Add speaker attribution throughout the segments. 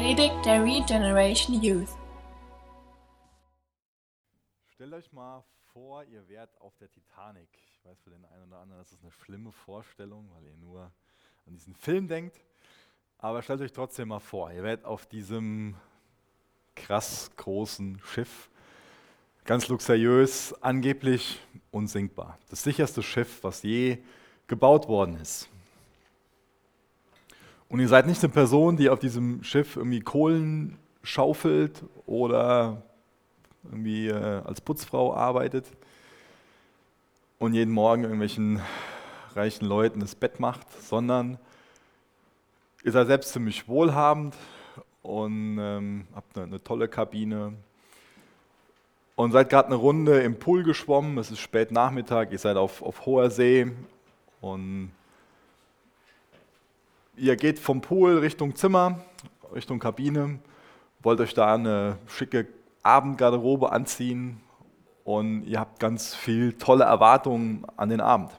Speaker 1: Predigt der Regeneration Youth.
Speaker 2: Stellt euch mal vor, ihr wärt auf der Titanic. Ich weiß für den einen oder anderen, das ist eine schlimme Vorstellung, weil ihr nur an diesen Film denkt. Aber stellt euch trotzdem mal vor, ihr wärt auf diesem krass großen Schiff, ganz luxuriös, angeblich unsinkbar. Das sicherste Schiff, was je gebaut worden ist. Und ihr seid nicht eine Person, die auf diesem Schiff irgendwie Kohlen schaufelt oder irgendwie äh, als Putzfrau arbeitet und jeden Morgen irgendwelchen reichen Leuten das Bett macht, sondern ihr seid selbst ziemlich wohlhabend und ähm, habt eine, eine tolle Kabine und seid gerade eine Runde im Pool geschwommen. Es ist spät Nachmittag, ihr seid auf, auf hoher See und ihr geht vom Pool Richtung Zimmer, Richtung Kabine, wollt euch da eine schicke Abendgarderobe anziehen und ihr habt ganz viel tolle Erwartungen an den Abend.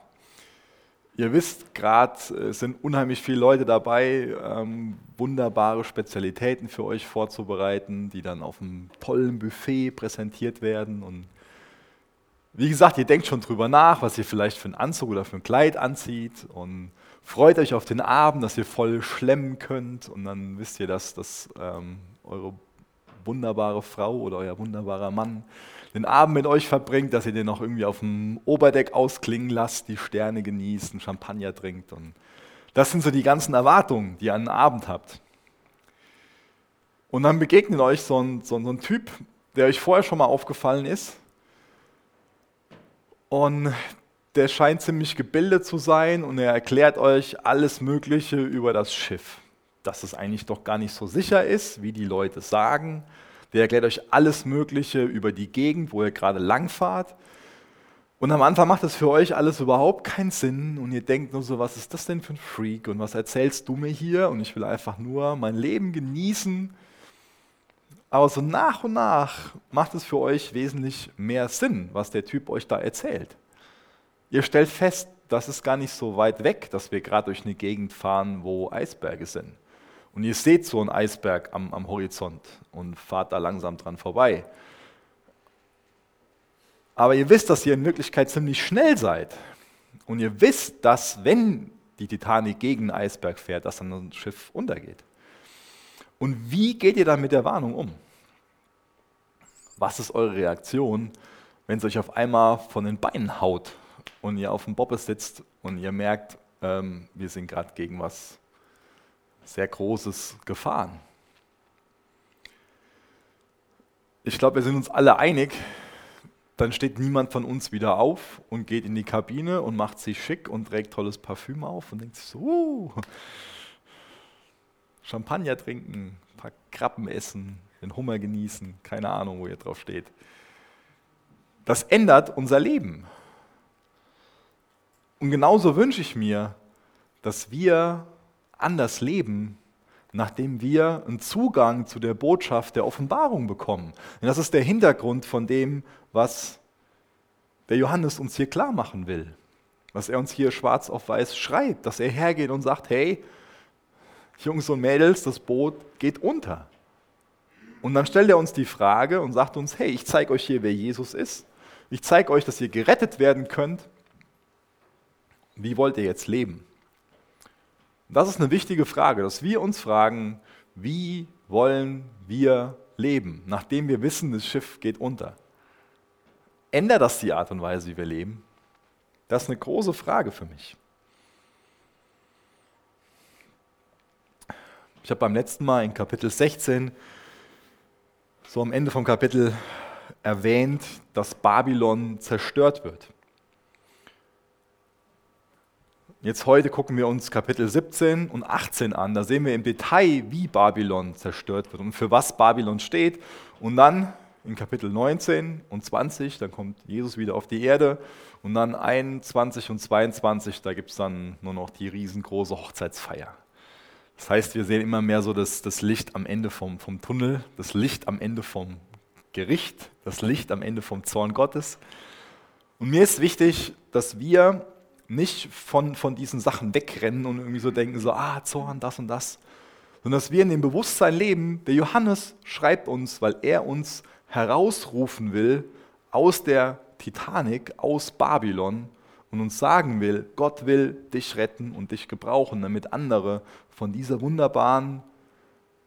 Speaker 2: Ihr wisst gerade, es sind unheimlich viele Leute dabei, ähm, wunderbare Spezialitäten für euch vorzubereiten, die dann auf einem tollen Buffet präsentiert werden. Und wie gesagt, ihr denkt schon drüber nach, was ihr vielleicht für einen Anzug oder für ein Kleid anzieht und freut euch auf den Abend, dass ihr voll schlemmen könnt und dann wisst ihr, dass, dass ähm, eure wunderbare Frau oder euer wunderbarer Mann den Abend mit euch verbringt, dass ihr den noch irgendwie auf dem Oberdeck ausklingen lasst, die Sterne genießt, einen Champagner trinkt. Und das sind so die ganzen Erwartungen, die ihr an den Abend habt. Und dann begegnet euch so ein, so, so ein Typ, der euch vorher schon mal aufgefallen ist. Und der scheint ziemlich gebildet zu sein und er erklärt euch alles Mögliche über das Schiff. Dass es eigentlich doch gar nicht so sicher ist, wie die Leute sagen der erklärt euch alles Mögliche über die Gegend, wo ihr gerade langfahrt. Und am Anfang macht das für euch alles überhaupt keinen Sinn und ihr denkt nur so, was ist das denn für ein Freak und was erzählst du mir hier und ich will einfach nur mein Leben genießen. Aber so nach und nach macht es für euch wesentlich mehr Sinn, was der Typ euch da erzählt. Ihr stellt fest, das ist gar nicht so weit weg, dass wir gerade durch eine Gegend fahren, wo Eisberge sind. Und ihr seht so einen Eisberg am, am Horizont und fahrt da langsam dran vorbei. Aber ihr wisst, dass ihr in Wirklichkeit ziemlich schnell seid. Und ihr wisst, dass wenn die Titanic gegen einen Eisberg fährt, dass dann ein Schiff untergeht. Und wie geht ihr dann mit der Warnung um? Was ist eure Reaktion, wenn es euch auf einmal von den Beinen haut und ihr auf dem Bobbes sitzt und ihr merkt, ähm, wir sind gerade gegen was sehr Großes gefahren. Ich glaube, wir sind uns alle einig, dann steht niemand von uns wieder auf und geht in die Kabine und macht sich schick und trägt tolles Parfüm auf und denkt sich so, uh, Champagner trinken, ein paar Krabben essen, den Hummer genießen, keine Ahnung, wo ihr drauf steht. Das ändert unser Leben. Und genauso wünsche ich mir, dass wir anders leben, nachdem wir einen Zugang zu der Botschaft der Offenbarung bekommen. Und das ist der Hintergrund von dem, was der Johannes uns hier klar machen will. Was er uns hier schwarz auf weiß schreibt, dass er hergeht und sagt, hey, Jungs und Mädels, das Boot geht unter. Und dann stellt er uns die Frage und sagt uns, hey, ich zeige euch hier, wer Jesus ist. Ich zeige euch, dass ihr gerettet werden könnt. Wie wollt ihr jetzt leben? Das ist eine wichtige Frage, dass wir uns fragen, wie wollen wir leben, nachdem wir wissen, das Schiff geht unter? Ändert das die Art und Weise, wie wir leben? Das ist eine große Frage für mich. Ich habe beim letzten Mal in Kapitel 16 so am Ende vom Kapitel erwähnt, dass Babylon zerstört wird. Jetzt heute gucken wir uns Kapitel 17 und 18 an. Da sehen wir im Detail, wie Babylon zerstört wird und für was Babylon steht. Und dann in Kapitel 19 und 20, dann kommt Jesus wieder auf die Erde. Und dann 21 und 22, da gibt es dann nur noch die riesengroße Hochzeitsfeier. Das heißt, wir sehen immer mehr so das, das Licht am Ende vom, vom Tunnel, das Licht am Ende vom Gericht, das Licht am Ende vom Zorn Gottes. Und mir ist wichtig, dass wir nicht von, von diesen Sachen wegrennen und irgendwie so denken, so, ah, Zorn, das und das, sondern dass wir in dem Bewusstsein leben, der Johannes schreibt uns, weil er uns herausrufen will aus der Titanic, aus Babylon und uns sagen will, Gott will dich retten und dich gebrauchen, damit andere von dieser wunderbaren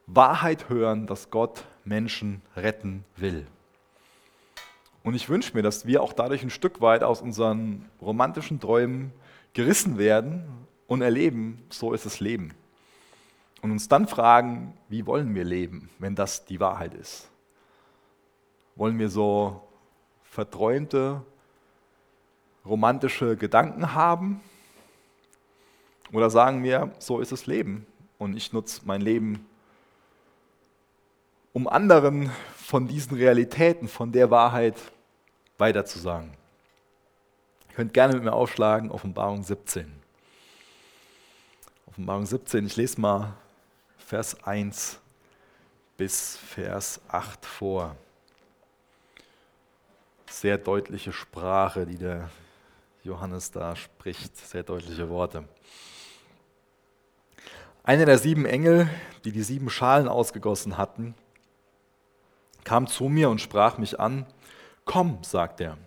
Speaker 2: Wahrheit hören, dass Gott Menschen retten will. Und ich wünsche mir, dass wir auch dadurch ein Stück weit aus unseren romantischen Träumen gerissen werden und erleben, so ist das Leben. Und uns dann fragen, wie wollen wir leben, wenn das die Wahrheit ist? Wollen wir so verträumte, romantische Gedanken haben? Oder sagen wir, so ist das Leben und ich nutze mein Leben, um anderen von diesen Realitäten, von der Wahrheit weiterzusagen? Ihr könnt gerne mit mir aufschlagen, Offenbarung 17. Offenbarung 17, ich lese mal Vers 1 bis Vers 8 vor. Sehr deutliche Sprache, die der Johannes da spricht, sehr deutliche Worte. Einer der sieben Engel, die die sieben Schalen ausgegossen hatten, kam zu mir und sprach mich an. Komm, sagt er,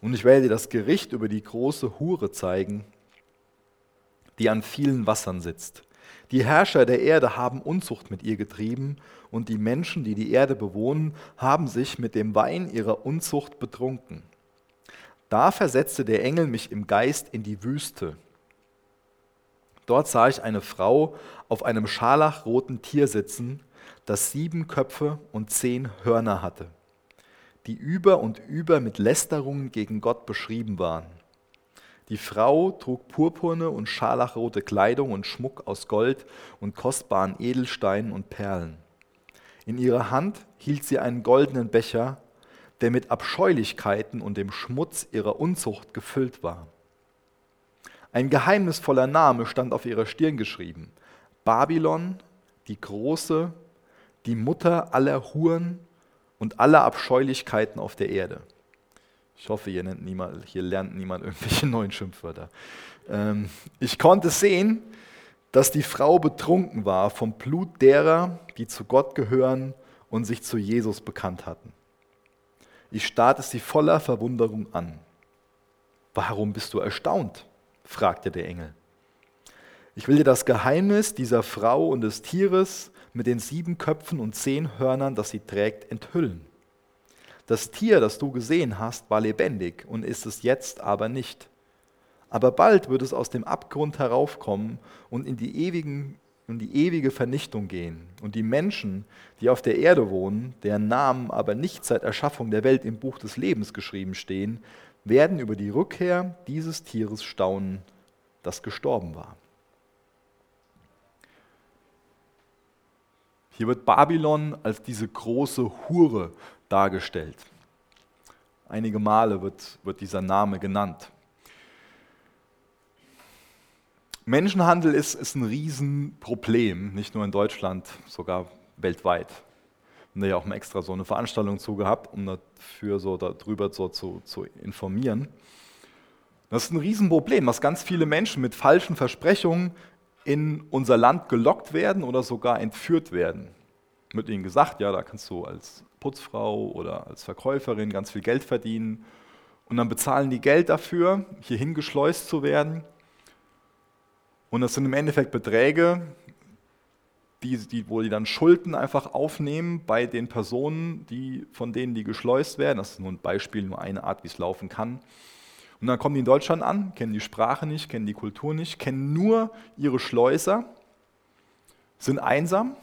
Speaker 2: und ich werde dir das Gericht über die große Hure zeigen, die an vielen Wassern sitzt. Die Herrscher der Erde haben Unzucht mit ihr getrieben, und die Menschen, die die Erde bewohnen, haben sich mit dem Wein ihrer Unzucht betrunken. Da versetzte der Engel mich im Geist in die Wüste. Dort sah ich eine Frau auf einem scharlachroten Tier sitzen, das sieben Köpfe und zehn Hörner hatte, die über und über mit Lästerungen gegen Gott beschrieben waren. Die Frau trug purpurne und scharlachrote Kleidung und Schmuck aus Gold und kostbaren Edelsteinen und Perlen. In ihrer Hand hielt sie einen goldenen Becher, der mit Abscheulichkeiten und dem Schmutz ihrer Unzucht gefüllt war. Ein geheimnisvoller Name stand auf ihrer Stirn geschrieben. Babylon, die Große, die Mutter aller Huren und aller Abscheulichkeiten auf der Erde. Ich hoffe, hier, niemand, hier lernt niemand irgendwelche neuen Schimpfwörter. Ähm, ich konnte sehen, dass die Frau betrunken war vom Blut derer, die zu Gott gehören und sich zu Jesus bekannt hatten. Ich starrte sie voller Verwunderung an. Warum bist du erstaunt? fragte der Engel. Ich will dir das Geheimnis dieser Frau und des Tieres mit den sieben Köpfen und zehn Hörnern, das sie trägt, enthüllen. Das Tier, das du gesehen hast, war lebendig und ist es jetzt aber nicht. Aber bald wird es aus dem Abgrund heraufkommen und in die ewigen in die ewige Vernichtung gehen. Und die Menschen, die auf der Erde wohnen, deren Namen aber nicht seit Erschaffung der Welt im Buch des Lebens geschrieben stehen, werden über die Rückkehr dieses Tieres staunen, das gestorben war. Hier wird Babylon als diese große Hure dargestellt. Einige Male wird, wird dieser Name genannt. Menschenhandel ist, ist ein Riesenproblem, nicht nur in Deutschland, sogar weltweit. Wir haben ja auch mal extra so eine Veranstaltung zu gehabt, um dafür so darüber so zu, zu informieren. Das ist ein Riesenproblem, dass ganz viele Menschen mit falschen Versprechungen in unser Land gelockt werden oder sogar entführt werden. Wird ihnen gesagt, ja, da kannst du als Putzfrau oder als Verkäuferin ganz viel Geld verdienen. Und dann bezahlen die Geld dafür, hier hingeschleust zu werden. Und das sind im Endeffekt Beträge, die, die, wo die dann Schulden einfach aufnehmen bei den Personen, die, von denen die geschleust werden. Das ist nur ein Beispiel, nur eine Art, wie es laufen kann. Und dann kommen die in Deutschland an, kennen die Sprache nicht, kennen die Kultur nicht, kennen nur ihre Schleuser, sind einsam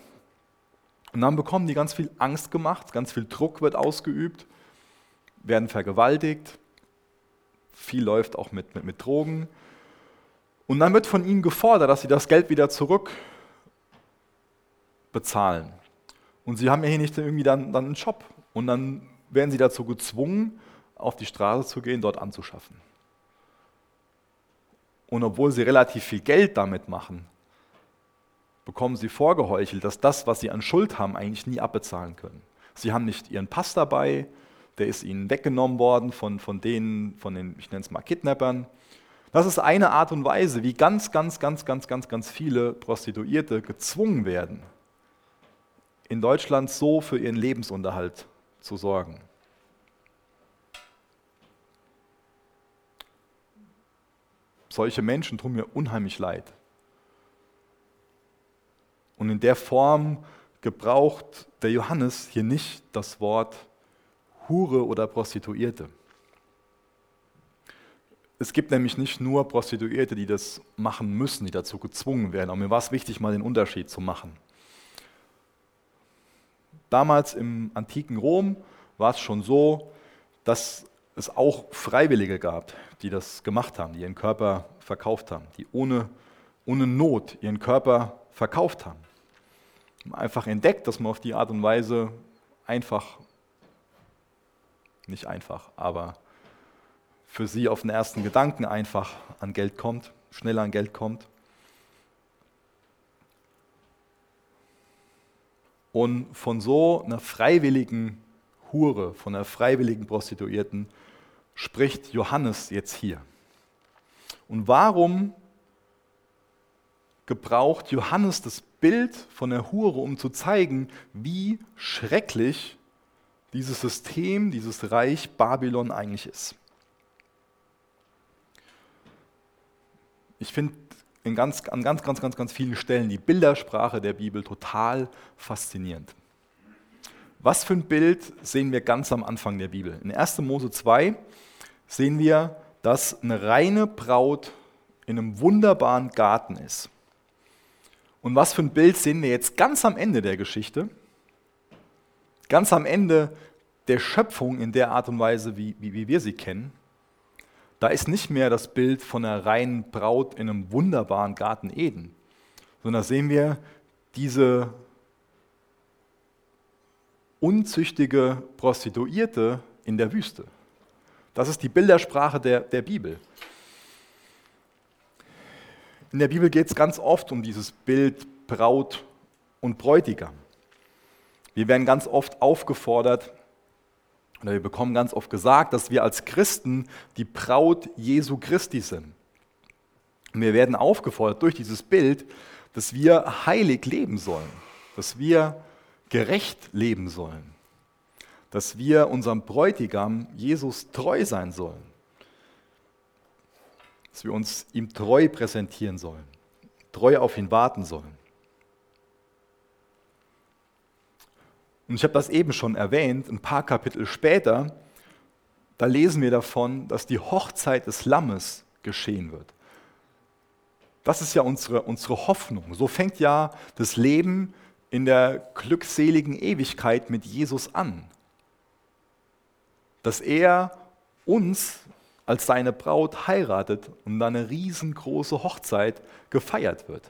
Speaker 2: und dann bekommen die ganz viel Angst gemacht, ganz viel Druck wird ausgeübt, werden vergewaltigt, viel läuft auch mit, mit, mit Drogen und dann wird von ihnen gefordert, dass sie das Geld wieder zurück bezahlen. Und sie haben ja hier nicht irgendwie dann, dann einen Job. Und dann werden sie dazu gezwungen, auf die Straße zu gehen, dort anzuschaffen. Und obwohl sie relativ viel Geld damit machen, bekommen sie vorgeheuchelt, dass das, was sie an Schuld haben, eigentlich nie abbezahlen können. Sie haben nicht ihren Pass dabei, der ist ihnen weggenommen worden von, von denen, von den, ich nenne es mal Kidnappern. Das ist eine Art und Weise, wie ganz, ganz, ganz, ganz, ganz, ganz viele Prostituierte gezwungen werden, in Deutschland so für ihren Lebensunterhalt zu sorgen. Solche Menschen tun mir unheimlich leid. Und in der Form gebraucht der Johannes hier nicht das Wort Hure oder Prostituierte. Es gibt nämlich nicht nur Prostituierte, die das machen müssen, die dazu gezwungen werden. Aber mir war es wichtig, mal den Unterschied zu machen. Damals im antiken Rom war es schon so, dass es auch Freiwillige gab, die das gemacht haben, die ihren Körper verkauft haben, die ohne, ohne Not ihren Körper verkauft haben. Einfach entdeckt, dass man auf die Art und Weise einfach, nicht einfach, aber für sie auf den ersten Gedanken einfach an Geld kommt, schneller an Geld kommt. Und von so einer freiwilligen Hure, von einer freiwilligen Prostituierten spricht Johannes jetzt hier. Und warum gebraucht Johannes das Bild von der Hure, um zu zeigen, wie schrecklich dieses System, dieses Reich Babylon eigentlich ist? Ich finde ganz, an ganz, ganz, ganz, ganz vielen Stellen die Bildersprache der Bibel total faszinierend. Was für ein Bild sehen wir ganz am Anfang der Bibel? In 1. Mose 2 sehen wir, dass eine reine Braut in einem wunderbaren Garten ist. Und was für ein Bild sehen wir jetzt ganz am Ende der Geschichte? Ganz am Ende der Schöpfung in der Art und Weise, wie, wie, wie wir sie kennen. Da ist nicht mehr das Bild von einer reinen Braut in einem wunderbaren Garten Eden, sondern da sehen wir diese unzüchtige Prostituierte in der Wüste. Das ist die Bildersprache der, der Bibel. In der Bibel geht es ganz oft um dieses Bild Braut und Bräutigam. Wir werden ganz oft aufgefordert, oder wir bekommen ganz oft gesagt, dass wir als Christen die Braut Jesu Christi sind. Und wir werden aufgefordert durch dieses Bild, dass wir heilig leben sollen, dass wir gerecht leben sollen dass wir unserem Bräutigam Jesus treu sein sollen. Dass wir uns ihm treu präsentieren sollen, treu auf ihn warten sollen. Und ich habe das eben schon erwähnt, ein paar Kapitel später, da lesen wir davon, dass die Hochzeit des Lammes geschehen wird. Das ist ja unsere, unsere Hoffnung. So fängt ja das Leben in der glückseligen Ewigkeit mit Jesus an dass er uns als seine Braut heiratet und dann eine riesengroße Hochzeit gefeiert wird.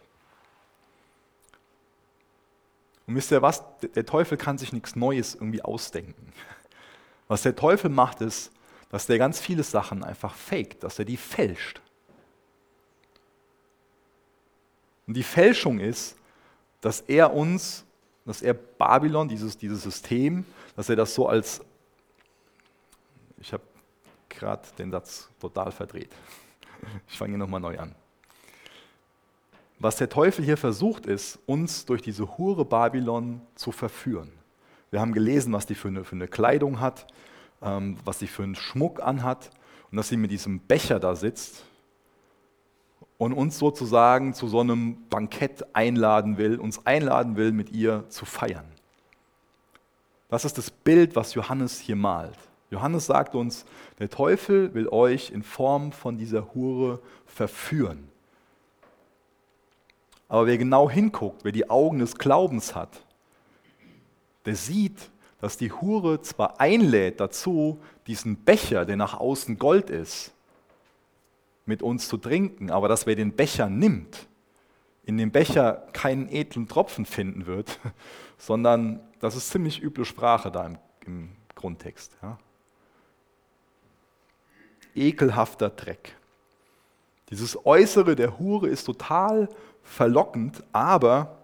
Speaker 2: Und wisst ihr was? Der Teufel kann sich nichts Neues irgendwie ausdenken. Was der Teufel macht, ist, dass der ganz viele Sachen einfach faked, dass er die fälscht. Und die Fälschung ist, dass er uns, dass er Babylon, dieses, dieses System, dass er das so als ich habe gerade den Satz total verdreht. Ich fange nochmal neu an. Was der Teufel hier versucht, ist, uns durch diese Hure Babylon zu verführen. Wir haben gelesen, was die für eine, für eine Kleidung hat, ähm, was sie für einen Schmuck anhat und dass sie mit diesem Becher da sitzt und uns sozusagen zu so einem Bankett einladen will, uns einladen will, mit ihr zu feiern. Das ist das Bild, was Johannes hier malt. Johannes sagt uns, der Teufel will euch in Form von dieser Hure verführen. Aber wer genau hinguckt, wer die Augen des Glaubens hat, der sieht, dass die Hure zwar einlädt dazu, diesen Becher, der nach außen Gold ist, mit uns zu trinken, aber dass wer den Becher nimmt, in dem Becher keinen edlen Tropfen finden wird, sondern das ist ziemlich üble Sprache da im, im Grundtext. Ja ekelhafter Dreck. Dieses Äußere der Hure ist total verlockend, aber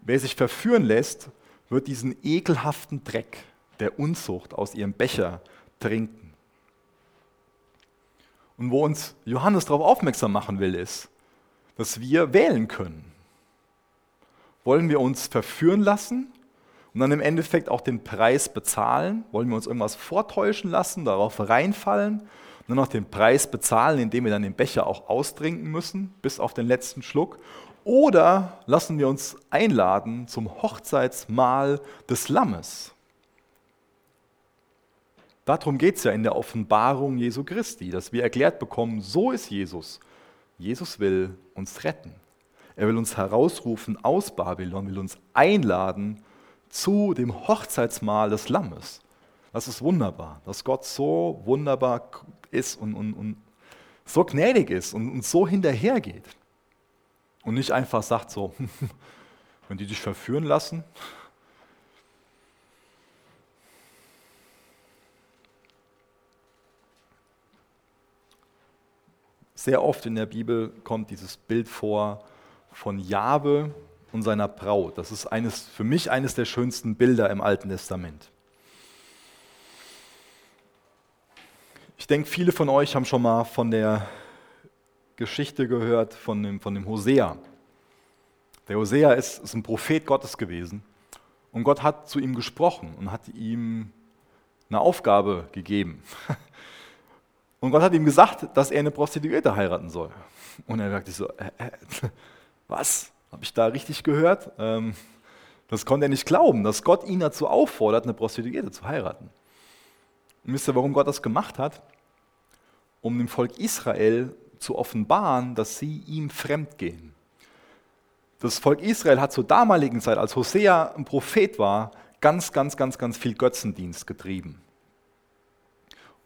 Speaker 2: wer sich verführen lässt, wird diesen ekelhaften Dreck der Unzucht aus ihrem Becher trinken. Und wo uns Johannes darauf aufmerksam machen will, ist, dass wir wählen können. Wollen wir uns verführen lassen und dann im Endeffekt auch den Preis bezahlen? Wollen wir uns irgendwas vortäuschen lassen, darauf reinfallen und dann noch den Preis bezahlen, indem wir dann den Becher auch austrinken müssen, bis auf den letzten Schluck? Oder lassen wir uns einladen zum Hochzeitsmahl des Lammes? Darum geht es ja in der Offenbarung Jesu Christi, dass wir erklärt bekommen, so ist Jesus. Jesus will uns retten. Er will uns herausrufen aus Babylon, will uns einladen zu dem Hochzeitsmahl des Lammes. Das ist wunderbar, dass Gott so wunderbar ist und, und, und so gnädig ist und uns so hinterhergeht. Und nicht einfach sagt so, wenn die dich verführen lassen, Sehr oft in der Bibel kommt dieses Bild vor von Jabe und seiner Braut. Das ist eines, für mich eines der schönsten Bilder im Alten Testament. Ich denke, viele von euch haben schon mal von der Geschichte gehört von dem, von dem Hosea. Der Hosea ist, ist ein Prophet Gottes gewesen und Gott hat zu ihm gesprochen und hat ihm eine Aufgabe gegeben. Und Gott hat ihm gesagt, dass er eine Prostituierte heiraten soll. Und er sagte so, äh, äh, was? Habe ich da richtig gehört? Ähm, das konnte er nicht glauben, dass Gott ihn dazu auffordert, eine Prostituierte zu heiraten. Und wisst ihr, warum Gott das gemacht hat? Um dem Volk Israel zu offenbaren, dass sie ihm fremd gehen. Das Volk Israel hat zur damaligen Zeit, als Hosea ein Prophet war, ganz, ganz, ganz, ganz viel Götzendienst getrieben.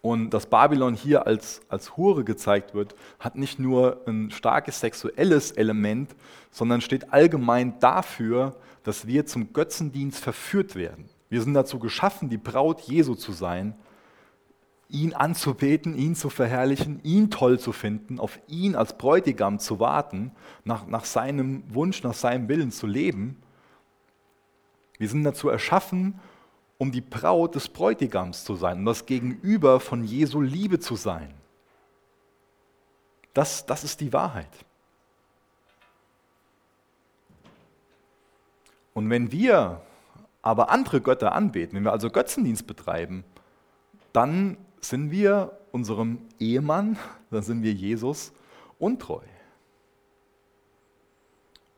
Speaker 2: Und dass Babylon hier als, als Hure gezeigt wird, hat nicht nur ein starkes sexuelles Element, sondern steht allgemein dafür, dass wir zum Götzendienst verführt werden. Wir sind dazu geschaffen, die Braut Jesu zu sein, ihn anzubeten, ihn zu verherrlichen, ihn toll zu finden, auf ihn als Bräutigam zu warten, nach, nach seinem Wunsch, nach seinem Willen zu leben. Wir sind dazu erschaffen, um die Braut des Bräutigams zu sein, um das Gegenüber von Jesu Liebe zu sein. Das, das ist die Wahrheit. Und wenn wir aber andere Götter anbeten, wenn wir also Götzendienst betreiben, dann sind wir unserem Ehemann, dann sind wir Jesus untreu.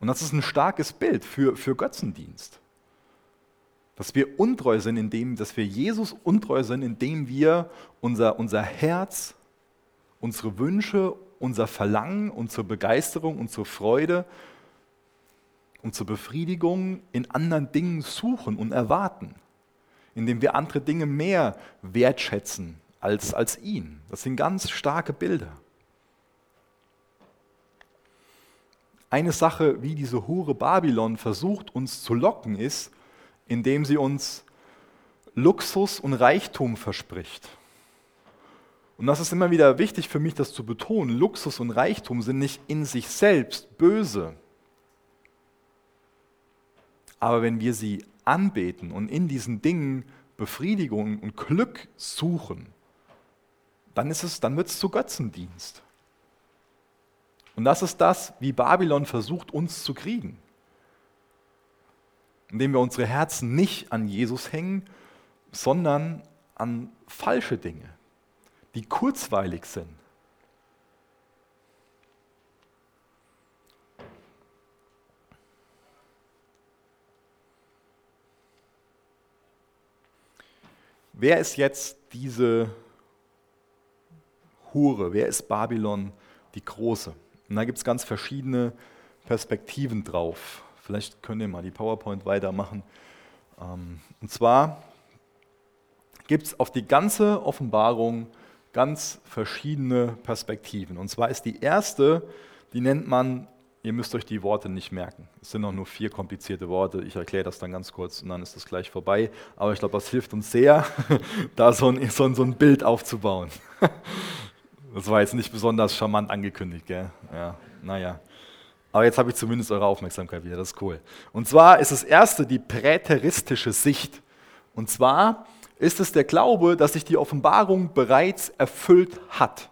Speaker 2: Und das ist ein starkes Bild für, für Götzendienst. Dass wir untreu sind, indem, dass wir Jesus untreu sind, indem wir unser, unser Herz, unsere Wünsche, unser Verlangen, unsere Begeisterung, unsere Freude, unsere Befriedigung in anderen Dingen suchen und erwarten. Indem wir andere Dinge mehr wertschätzen als, als ihn. Das sind ganz starke Bilder. Eine Sache, wie diese Hure Babylon versucht uns zu locken, ist, indem sie uns Luxus und Reichtum verspricht. Und das ist immer wieder wichtig für mich, das zu betonen. Luxus und Reichtum sind nicht in sich selbst böse. Aber wenn wir sie anbeten und in diesen Dingen Befriedigung und Glück suchen, dann, dann wird es zu Götzendienst. Und das ist das, wie Babylon versucht, uns zu kriegen indem wir unsere Herzen nicht an Jesus hängen, sondern an falsche Dinge, die kurzweilig sind. Wer ist jetzt diese Hure? Wer ist Babylon die Große? Und da gibt es ganz verschiedene Perspektiven drauf. Vielleicht könnt ihr mal die PowerPoint weitermachen. Ähm, und zwar gibt es auf die ganze Offenbarung ganz verschiedene Perspektiven. Und zwar ist die erste, die nennt man, ihr müsst euch die Worte nicht merken. Es sind noch nur vier komplizierte Worte. Ich erkläre das dann ganz kurz und dann ist das gleich vorbei. Aber ich glaube, das hilft uns sehr, da so ein, so ein, Bild aufzubauen. Das war jetzt nicht besonders charmant angekündigt, gell? Ja, naja. Aber jetzt habe ich zumindest eure Aufmerksamkeit wieder, das ist cool. Und zwar ist das erste die präteristische Sicht. Und zwar ist es der Glaube, dass sich die Offenbarung bereits erfüllt hat.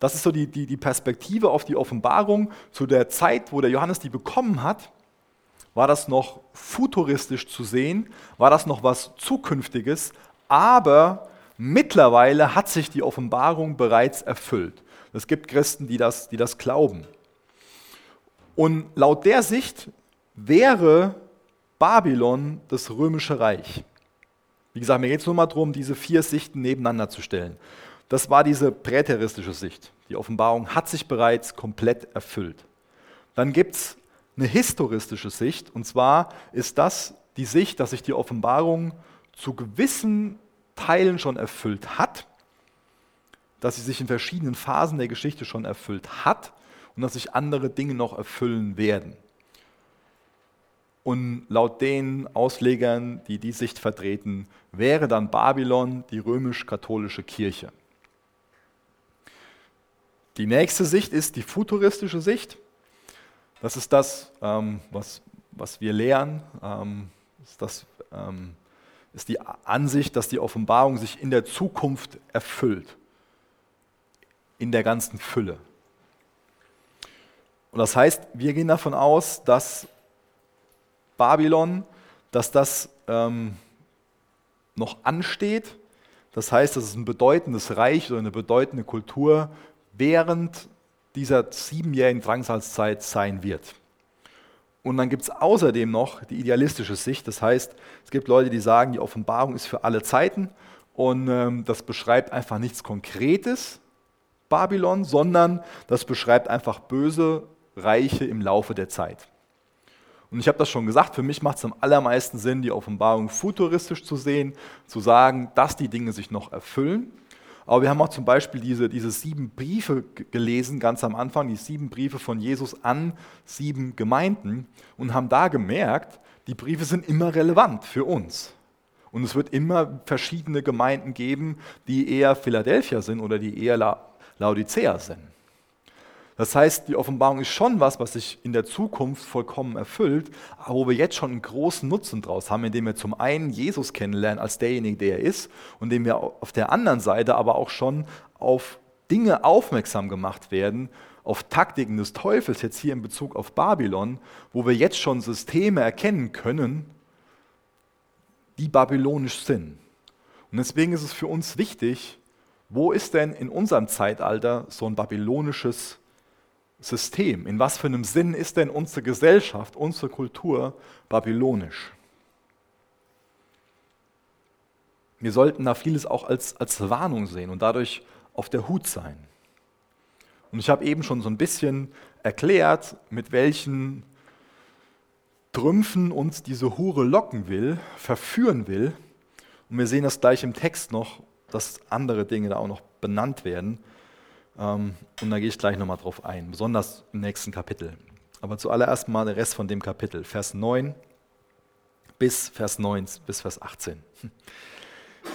Speaker 2: Das ist so die, die, die Perspektive auf die Offenbarung. Zu der Zeit, wo der Johannes die bekommen hat, war das noch futuristisch zu sehen, war das noch was Zukünftiges, aber mittlerweile hat sich die Offenbarung bereits erfüllt. Es gibt Christen, die das, die das glauben. Und laut der Sicht wäre Babylon das römische Reich. Wie gesagt, mir geht es nur mal darum, diese vier Sichten nebeneinander zu stellen. Das war diese präteristische Sicht. Die Offenbarung hat sich bereits komplett erfüllt. Dann gibt es eine historistische Sicht, und zwar ist das die Sicht, dass sich die Offenbarung zu gewissen Teilen schon erfüllt hat, dass sie sich in verschiedenen Phasen der Geschichte schon erfüllt hat und dass sich andere Dinge noch erfüllen werden. Und laut den Auslegern, die die Sicht vertreten, wäre dann Babylon die römisch-katholische Kirche. Die nächste Sicht ist die futuristische Sicht. Das ist das, ähm, was, was wir lehren. Ähm, ist, das, ähm, ist die Ansicht, dass die Offenbarung sich in der Zukunft erfüllt. In der ganzen Fülle. Und das heißt, wir gehen davon aus, dass Babylon, dass das ähm, noch ansteht. Das heißt, dass es ein bedeutendes Reich oder eine bedeutende Kultur während dieser siebenjährigen Drangsalzzeit sein wird. Und dann gibt es außerdem noch die idealistische Sicht. Das heißt, es gibt Leute, die sagen, die Offenbarung ist für alle Zeiten und ähm, das beschreibt einfach nichts Konkretes, Babylon, sondern das beschreibt einfach böse Reiche im Laufe der Zeit. Und ich habe das schon gesagt, für mich macht es am allermeisten Sinn, die Offenbarung futuristisch zu sehen, zu sagen, dass die Dinge sich noch erfüllen aber wir haben auch zum Beispiel diese, diese sieben Briefe gelesen, ganz am Anfang, die sieben Briefe von Jesus an sieben Gemeinden und haben da gemerkt, die Briefe sind immer relevant für uns. Und es wird immer verschiedene Gemeinden geben, die eher Philadelphia sind oder die eher Laodicea sind. Das heißt, die Offenbarung ist schon was, was sich in der Zukunft vollkommen erfüllt, aber wo wir jetzt schon einen großen Nutzen draus haben, indem wir zum einen Jesus kennenlernen als derjenige, der er ist, und indem wir auf der anderen Seite aber auch schon auf Dinge aufmerksam gemacht werden, auf Taktiken des Teufels, jetzt hier in Bezug auf Babylon, wo wir jetzt schon Systeme erkennen können, die babylonisch sind. Und deswegen ist es für uns wichtig, wo ist denn in unserem Zeitalter so ein babylonisches System? In was für einem Sinn ist denn unsere Gesellschaft, unsere Kultur babylonisch? Wir sollten da vieles auch als, als Warnung sehen und dadurch auf der Hut sein. Und ich habe eben schon so ein bisschen erklärt, mit welchen Trümpfen uns diese Hure locken will, verführen will. Und wir sehen das gleich im Text noch, dass andere Dinge da auch noch benannt werden. Ähm, und da gehe ich gleich nochmal drauf ein, besonders im nächsten Kapitel. Aber zuallererst mal der Rest von dem Kapitel, Vers 9 bis Vers 9 bis Vers 18.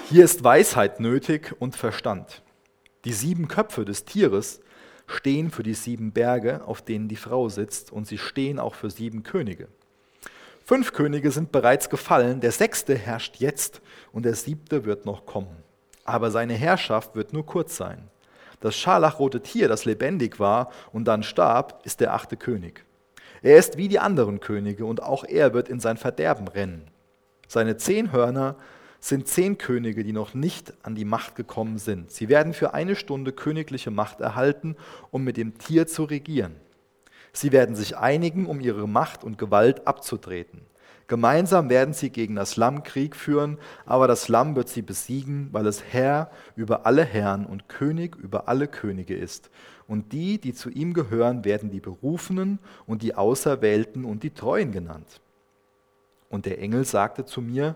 Speaker 2: Hier ist Weisheit nötig und Verstand. Die sieben Köpfe des Tieres stehen für die sieben Berge, auf denen die Frau sitzt, und sie stehen auch für sieben Könige. Fünf Könige sind bereits gefallen, der sechste herrscht jetzt und der siebte wird noch kommen. Aber seine Herrschaft wird nur kurz sein. Das scharlachrote Tier, das lebendig war und dann starb, ist der achte König. Er ist wie die anderen Könige und auch er wird in sein Verderben rennen. Seine zehn Hörner sind zehn Könige, die noch nicht an die Macht gekommen sind. Sie werden für eine Stunde königliche Macht erhalten, um mit dem Tier zu regieren. Sie werden sich einigen, um ihre Macht und Gewalt abzutreten. Gemeinsam werden sie gegen das Lamm Krieg führen, aber das Lamm wird sie besiegen, weil es Herr über alle Herren und König über alle Könige ist. Und die, die zu ihm gehören, werden die Berufenen und die Auserwählten und die Treuen genannt. Und der Engel sagte zu mir,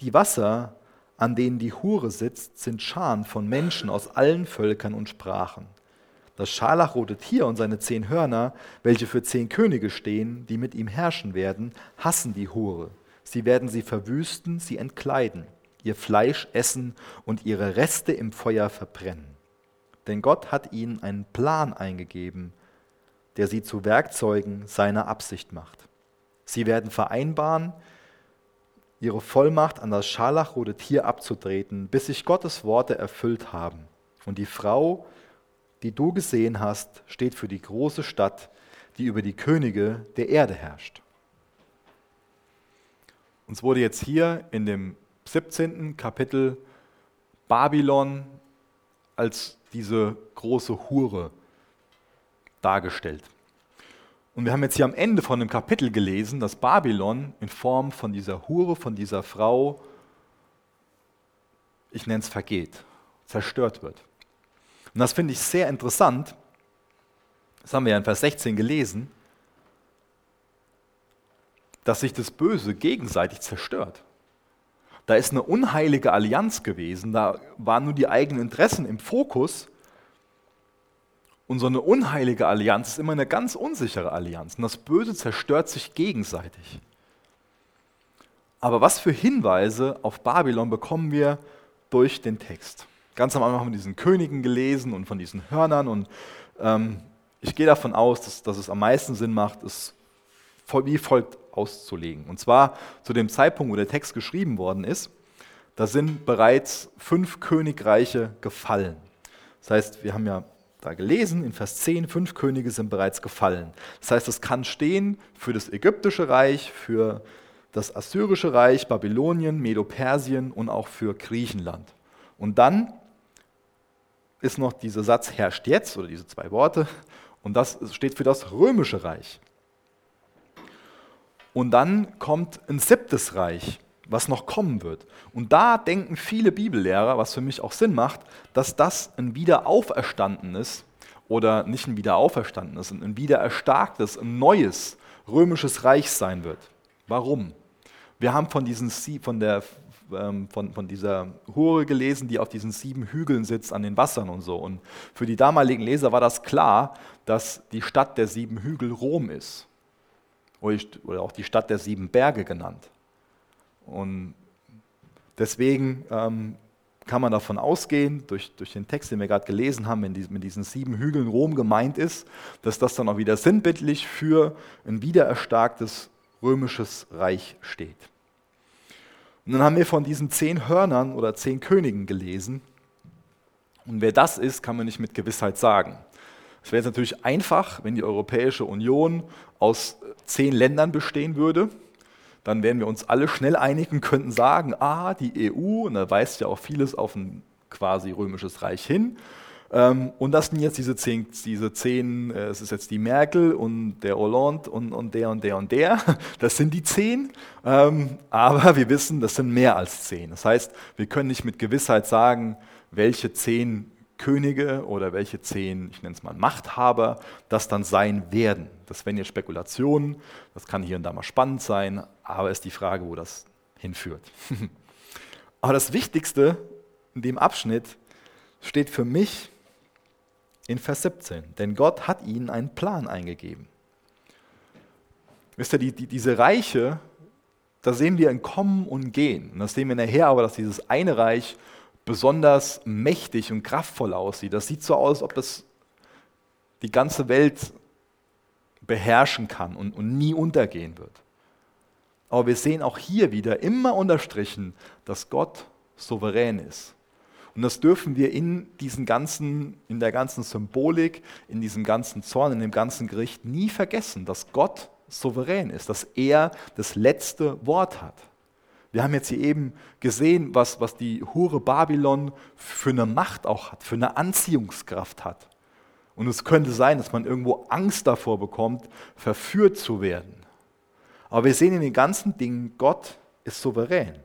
Speaker 2: die Wasser, an denen die Hure sitzt, sind Scharen von Menschen aus allen Völkern und Sprachen. Das scharlachrote Tier und seine zehn Hörner, welche für zehn Könige stehen, die mit ihm herrschen werden, hassen die Hure. Sie werden sie verwüsten, sie entkleiden, ihr Fleisch essen und ihre Reste im Feuer verbrennen. Denn Gott hat ihnen einen Plan eingegeben, der sie zu Werkzeugen seiner Absicht macht. Sie werden vereinbaren, ihre Vollmacht an das scharlachrote Tier abzutreten, bis sich Gottes Worte erfüllt haben. Und die Frau die du gesehen hast, steht für die große Stadt, die über die Könige der Erde herrscht. Uns wurde jetzt hier in dem 17. Kapitel Babylon als diese große Hure dargestellt. Und wir haben jetzt hier am Ende von dem Kapitel gelesen, dass Babylon in Form von dieser Hure, von dieser Frau, ich nenne es vergeht, zerstört wird. Und das finde ich sehr interessant. Das haben wir ja in Vers 16 gelesen, dass sich das Böse gegenseitig zerstört. Da ist eine unheilige Allianz gewesen, da waren nur die eigenen Interessen im Fokus. Und so eine unheilige Allianz ist immer eine ganz unsichere Allianz. Und das Böse zerstört sich gegenseitig. Aber was für Hinweise auf Babylon bekommen wir durch den Text? Ganz am Anfang haben wir diesen Königen gelesen und von diesen Hörnern. Und ähm, ich gehe davon aus, dass, dass es am meisten Sinn macht, es wie folgt auszulegen. Und zwar zu dem Zeitpunkt, wo der Text geschrieben worden ist, da sind bereits fünf Königreiche gefallen. Das heißt, wir haben ja da gelesen in Vers 10, fünf Könige sind bereits gefallen. Das heißt, es kann stehen für das ägyptische Reich, für das assyrische Reich, Babylonien, Medo-Persien und auch für Griechenland. Und dann ist noch dieser Satz herrscht jetzt oder diese zwei Worte und das steht für das römische Reich. Und dann kommt ein siebtes Reich, was noch kommen wird. Und da denken viele Bibellehrer, was für mich auch Sinn macht, dass das ein Wiederauferstandenes oder nicht ein Wiederauferstandenes, ein Wiedererstarktes, ein neues römisches Reich sein wird. Warum? Wir haben von, diesen, von, der, ähm, von, von dieser Hure gelesen, die auf diesen sieben Hügeln sitzt an den Wassern und so. Und für die damaligen Leser war das klar, dass die Stadt der sieben Hügel Rom ist oder auch die Stadt der sieben Berge genannt. Und deswegen ähm, kann man davon ausgehen, durch, durch den Text, den wir gerade gelesen haben, wenn die, mit diesen sieben Hügeln Rom gemeint ist, dass das dann auch wieder sinnbildlich für ein wiedererstarktes römisches Reich steht. Und dann haben wir von diesen zehn Hörnern oder zehn Königen gelesen. Und wer das ist, kann man nicht mit Gewissheit sagen. Es wäre jetzt natürlich einfach, wenn die Europäische Union aus zehn Ländern bestehen würde. Dann wären wir uns alle schnell einig und könnten sagen, ah, die EU, und da weist ja auch vieles auf ein quasi römisches Reich hin. Ähm, und das sind jetzt diese zehn, diese zehn äh, es ist jetzt die Merkel und der Hollande und, und der und der und der. Das sind die zehn. Ähm, aber wir wissen, das sind mehr als zehn. Das heißt, wir können nicht mit Gewissheit sagen, welche zehn Könige oder welche zehn, ich nenne es mal Machthaber, das dann sein werden. Das wären jetzt Spekulationen, das kann hier und da mal spannend sein, aber ist die Frage, wo das hinführt. aber das Wichtigste in dem Abschnitt steht für mich in Vers 17, denn Gott hat ihnen einen Plan eingegeben. Wisst ihr, die, die, diese Reiche, da sehen wir ein Kommen und Gehen. Und das sehen wir nachher aber, dass dieses eine Reich besonders mächtig und kraftvoll aussieht. Das sieht so aus, als ob es die ganze Welt beherrschen kann und, und nie untergehen wird. Aber wir sehen auch hier wieder immer unterstrichen, dass Gott souverän ist. Und das dürfen wir in, diesen ganzen, in der ganzen Symbolik, in diesem ganzen Zorn, in dem ganzen Gericht nie vergessen, dass Gott souverän ist, dass er das letzte Wort hat. Wir haben jetzt hier eben gesehen, was, was die Hure Babylon für eine Macht auch hat, für eine Anziehungskraft hat. Und es könnte sein, dass man irgendwo Angst davor bekommt, verführt zu werden. Aber wir sehen in den ganzen Dingen, Gott ist souverän.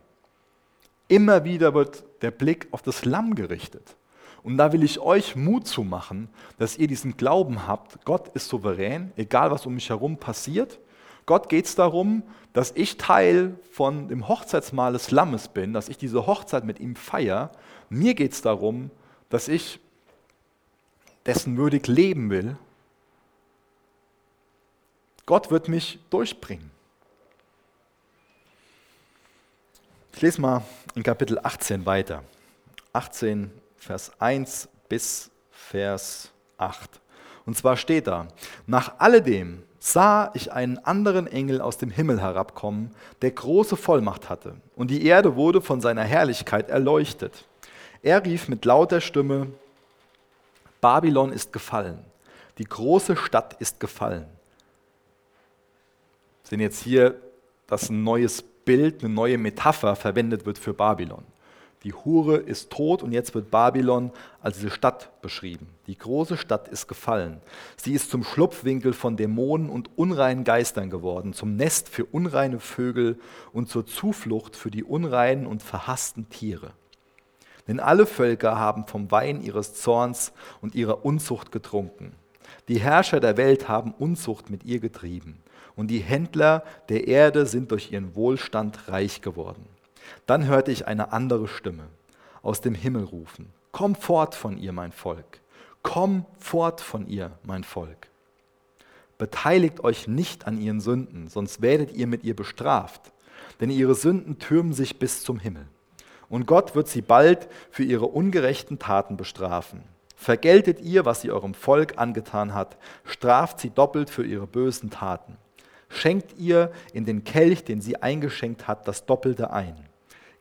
Speaker 2: Immer wieder wird der Blick auf das Lamm gerichtet. Und da will ich euch Mut zu machen, dass ihr diesen Glauben habt, Gott ist souverän, egal was um mich herum passiert. Gott geht es darum, dass ich Teil von dem Hochzeitsmahl des Lammes bin, dass ich diese Hochzeit mit ihm feiere. Mir geht es darum, dass ich dessen würdig leben will. Gott wird mich durchbringen. Ich lese mal in Kapitel 18 weiter. 18, Vers 1 bis Vers 8. Und zwar steht da, nach alledem sah ich einen anderen Engel aus dem Himmel herabkommen, der große Vollmacht hatte, und die Erde wurde von seiner Herrlichkeit erleuchtet. Er rief mit lauter Stimme, Babylon ist gefallen. Die große Stadt ist gefallen. Wir sehen jetzt hier, dass ein neues Bild, eine neue Metapher verwendet wird für Babylon. Die Hure ist tot und jetzt wird Babylon als diese Stadt beschrieben. Die große Stadt ist gefallen. Sie ist zum Schlupfwinkel von Dämonen und unreinen Geistern geworden, zum Nest für unreine Vögel und zur Zuflucht für die unreinen und verhassten Tiere. Denn alle Völker haben vom Wein ihres Zorns und ihrer Unzucht getrunken. Die Herrscher der Welt haben Unzucht mit ihr getrieben. Und die Händler der Erde sind durch ihren Wohlstand reich geworden. Dann hörte ich eine andere Stimme aus dem Himmel rufen. Komm fort von ihr, mein Volk. Komm fort von ihr, mein Volk. Beteiligt euch nicht an ihren Sünden, sonst werdet ihr mit ihr bestraft. Denn ihre Sünden türmen sich bis zum Himmel. Und Gott wird sie bald für ihre ungerechten Taten bestrafen. Vergeltet ihr, was sie eurem Volk angetan hat, straft sie doppelt für ihre bösen Taten. Schenkt ihr in den Kelch, den sie eingeschenkt hat, das Doppelte ein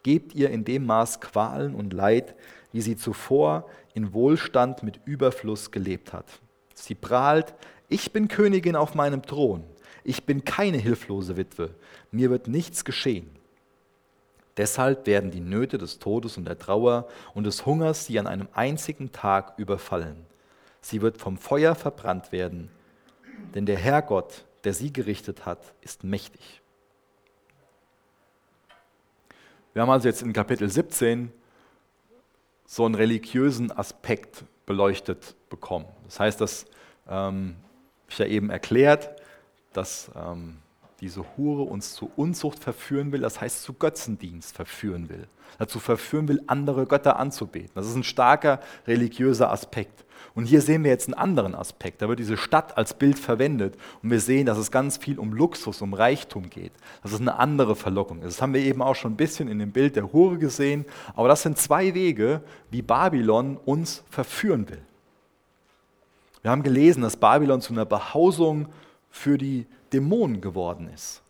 Speaker 2: gebt ihr in dem Maß Qualen und Leid, wie sie zuvor in Wohlstand mit Überfluss gelebt hat. Sie prahlt, ich bin Königin auf meinem Thron, ich bin keine hilflose Witwe, mir wird nichts geschehen. Deshalb werden die Nöte des Todes und der Trauer und des Hungers sie an einem einzigen Tag überfallen. Sie wird vom Feuer verbrannt werden, denn der Herrgott, der sie gerichtet hat, ist mächtig. Wir haben also jetzt in Kapitel 17 so einen religiösen Aspekt beleuchtet bekommen. Das heißt, dass ähm, ich ja eben erklärt, dass ähm, diese Hure uns zu Unzucht verführen will, das heißt zu Götzendienst verführen will, dazu verführen will, andere Götter anzubeten. Das ist ein starker religiöser Aspekt. Und hier sehen wir jetzt einen anderen Aspekt. Da wird diese Stadt als Bild verwendet und wir sehen, dass es ganz viel um Luxus, um Reichtum geht. Das ist eine andere Verlockung. Das haben wir eben auch schon ein bisschen in dem Bild der Hure gesehen. Aber das sind zwei Wege, wie Babylon uns verführen will. Wir haben gelesen, dass Babylon zu einer Behausung für die Dämonen geworden ist.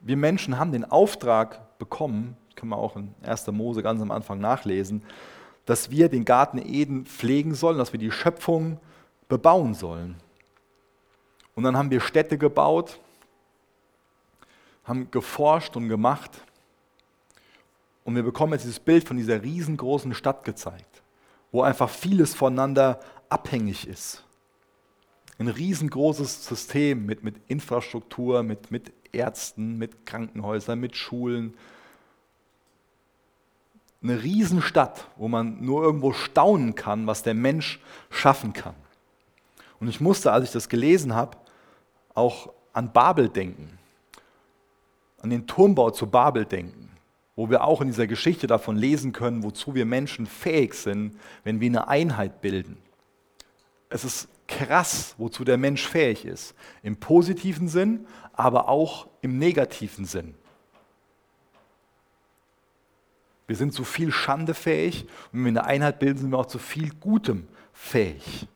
Speaker 2: Wir Menschen haben den Auftrag bekommen, können wir auch in 1. Mose ganz am Anfang nachlesen, dass wir den Garten Eden pflegen sollen, dass wir die Schöpfung bebauen sollen. Und dann haben wir Städte gebaut, haben geforscht und gemacht. Und wir bekommen jetzt dieses Bild von dieser riesengroßen Stadt gezeigt, wo einfach vieles voneinander abhängig ist. Ein riesengroßes System mit, mit Infrastruktur, mit, mit Ärzten, mit Krankenhäusern, mit Schulen, eine Riesenstadt, wo man nur irgendwo staunen kann, was der Mensch schaffen kann. Und ich musste, als ich das gelesen habe, auch an Babel denken, an den Turmbau zu Babel denken, wo wir auch in dieser Geschichte davon lesen können, wozu wir Menschen fähig sind, wenn wir eine Einheit bilden. Es ist krass, wozu der Mensch fähig ist, im positiven Sinn, aber auch im negativen Sinn. Wir sind zu viel Schande fähig und wenn wir eine Einheit bilden, sind wir auch zu viel Gutem fähig.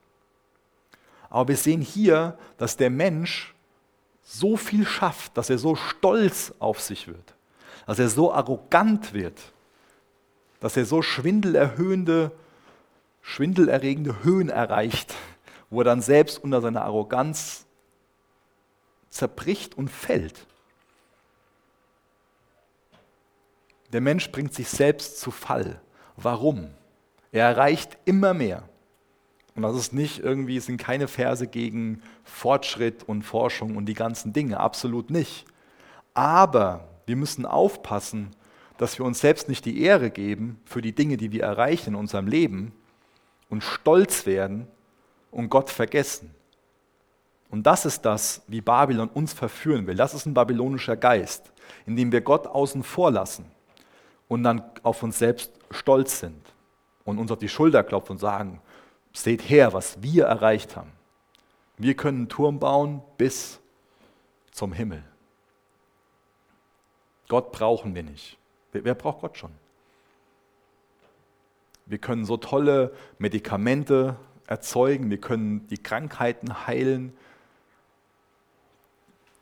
Speaker 2: Aber wir sehen hier, dass der Mensch so viel schafft, dass er so stolz auf sich wird, dass er so arrogant wird, dass er so schwindelerhöhende, schwindelerregende Höhen erreicht, wo er dann selbst unter seiner Arroganz zerbricht und fällt. Der Mensch bringt sich selbst zu Fall. Warum? Er erreicht immer mehr. Und das ist nicht irgendwie, sind keine Verse gegen Fortschritt und Forschung und die ganzen Dinge, absolut nicht. Aber wir müssen aufpassen, dass wir uns selbst nicht die Ehre geben für die Dinge, die wir erreichen in unserem Leben und stolz werden und Gott vergessen. Und das ist das, wie Babylon uns verführen will. Das ist ein babylonischer Geist, in dem wir Gott außen vor lassen und dann auf uns selbst stolz sind und uns auf die Schulter klopfen und sagen, seht her, was wir erreicht haben. Wir können einen Turm bauen bis zum Himmel. Gott brauchen wir nicht. Wer braucht Gott schon? Wir können so tolle Medikamente erzeugen, wir können die Krankheiten heilen.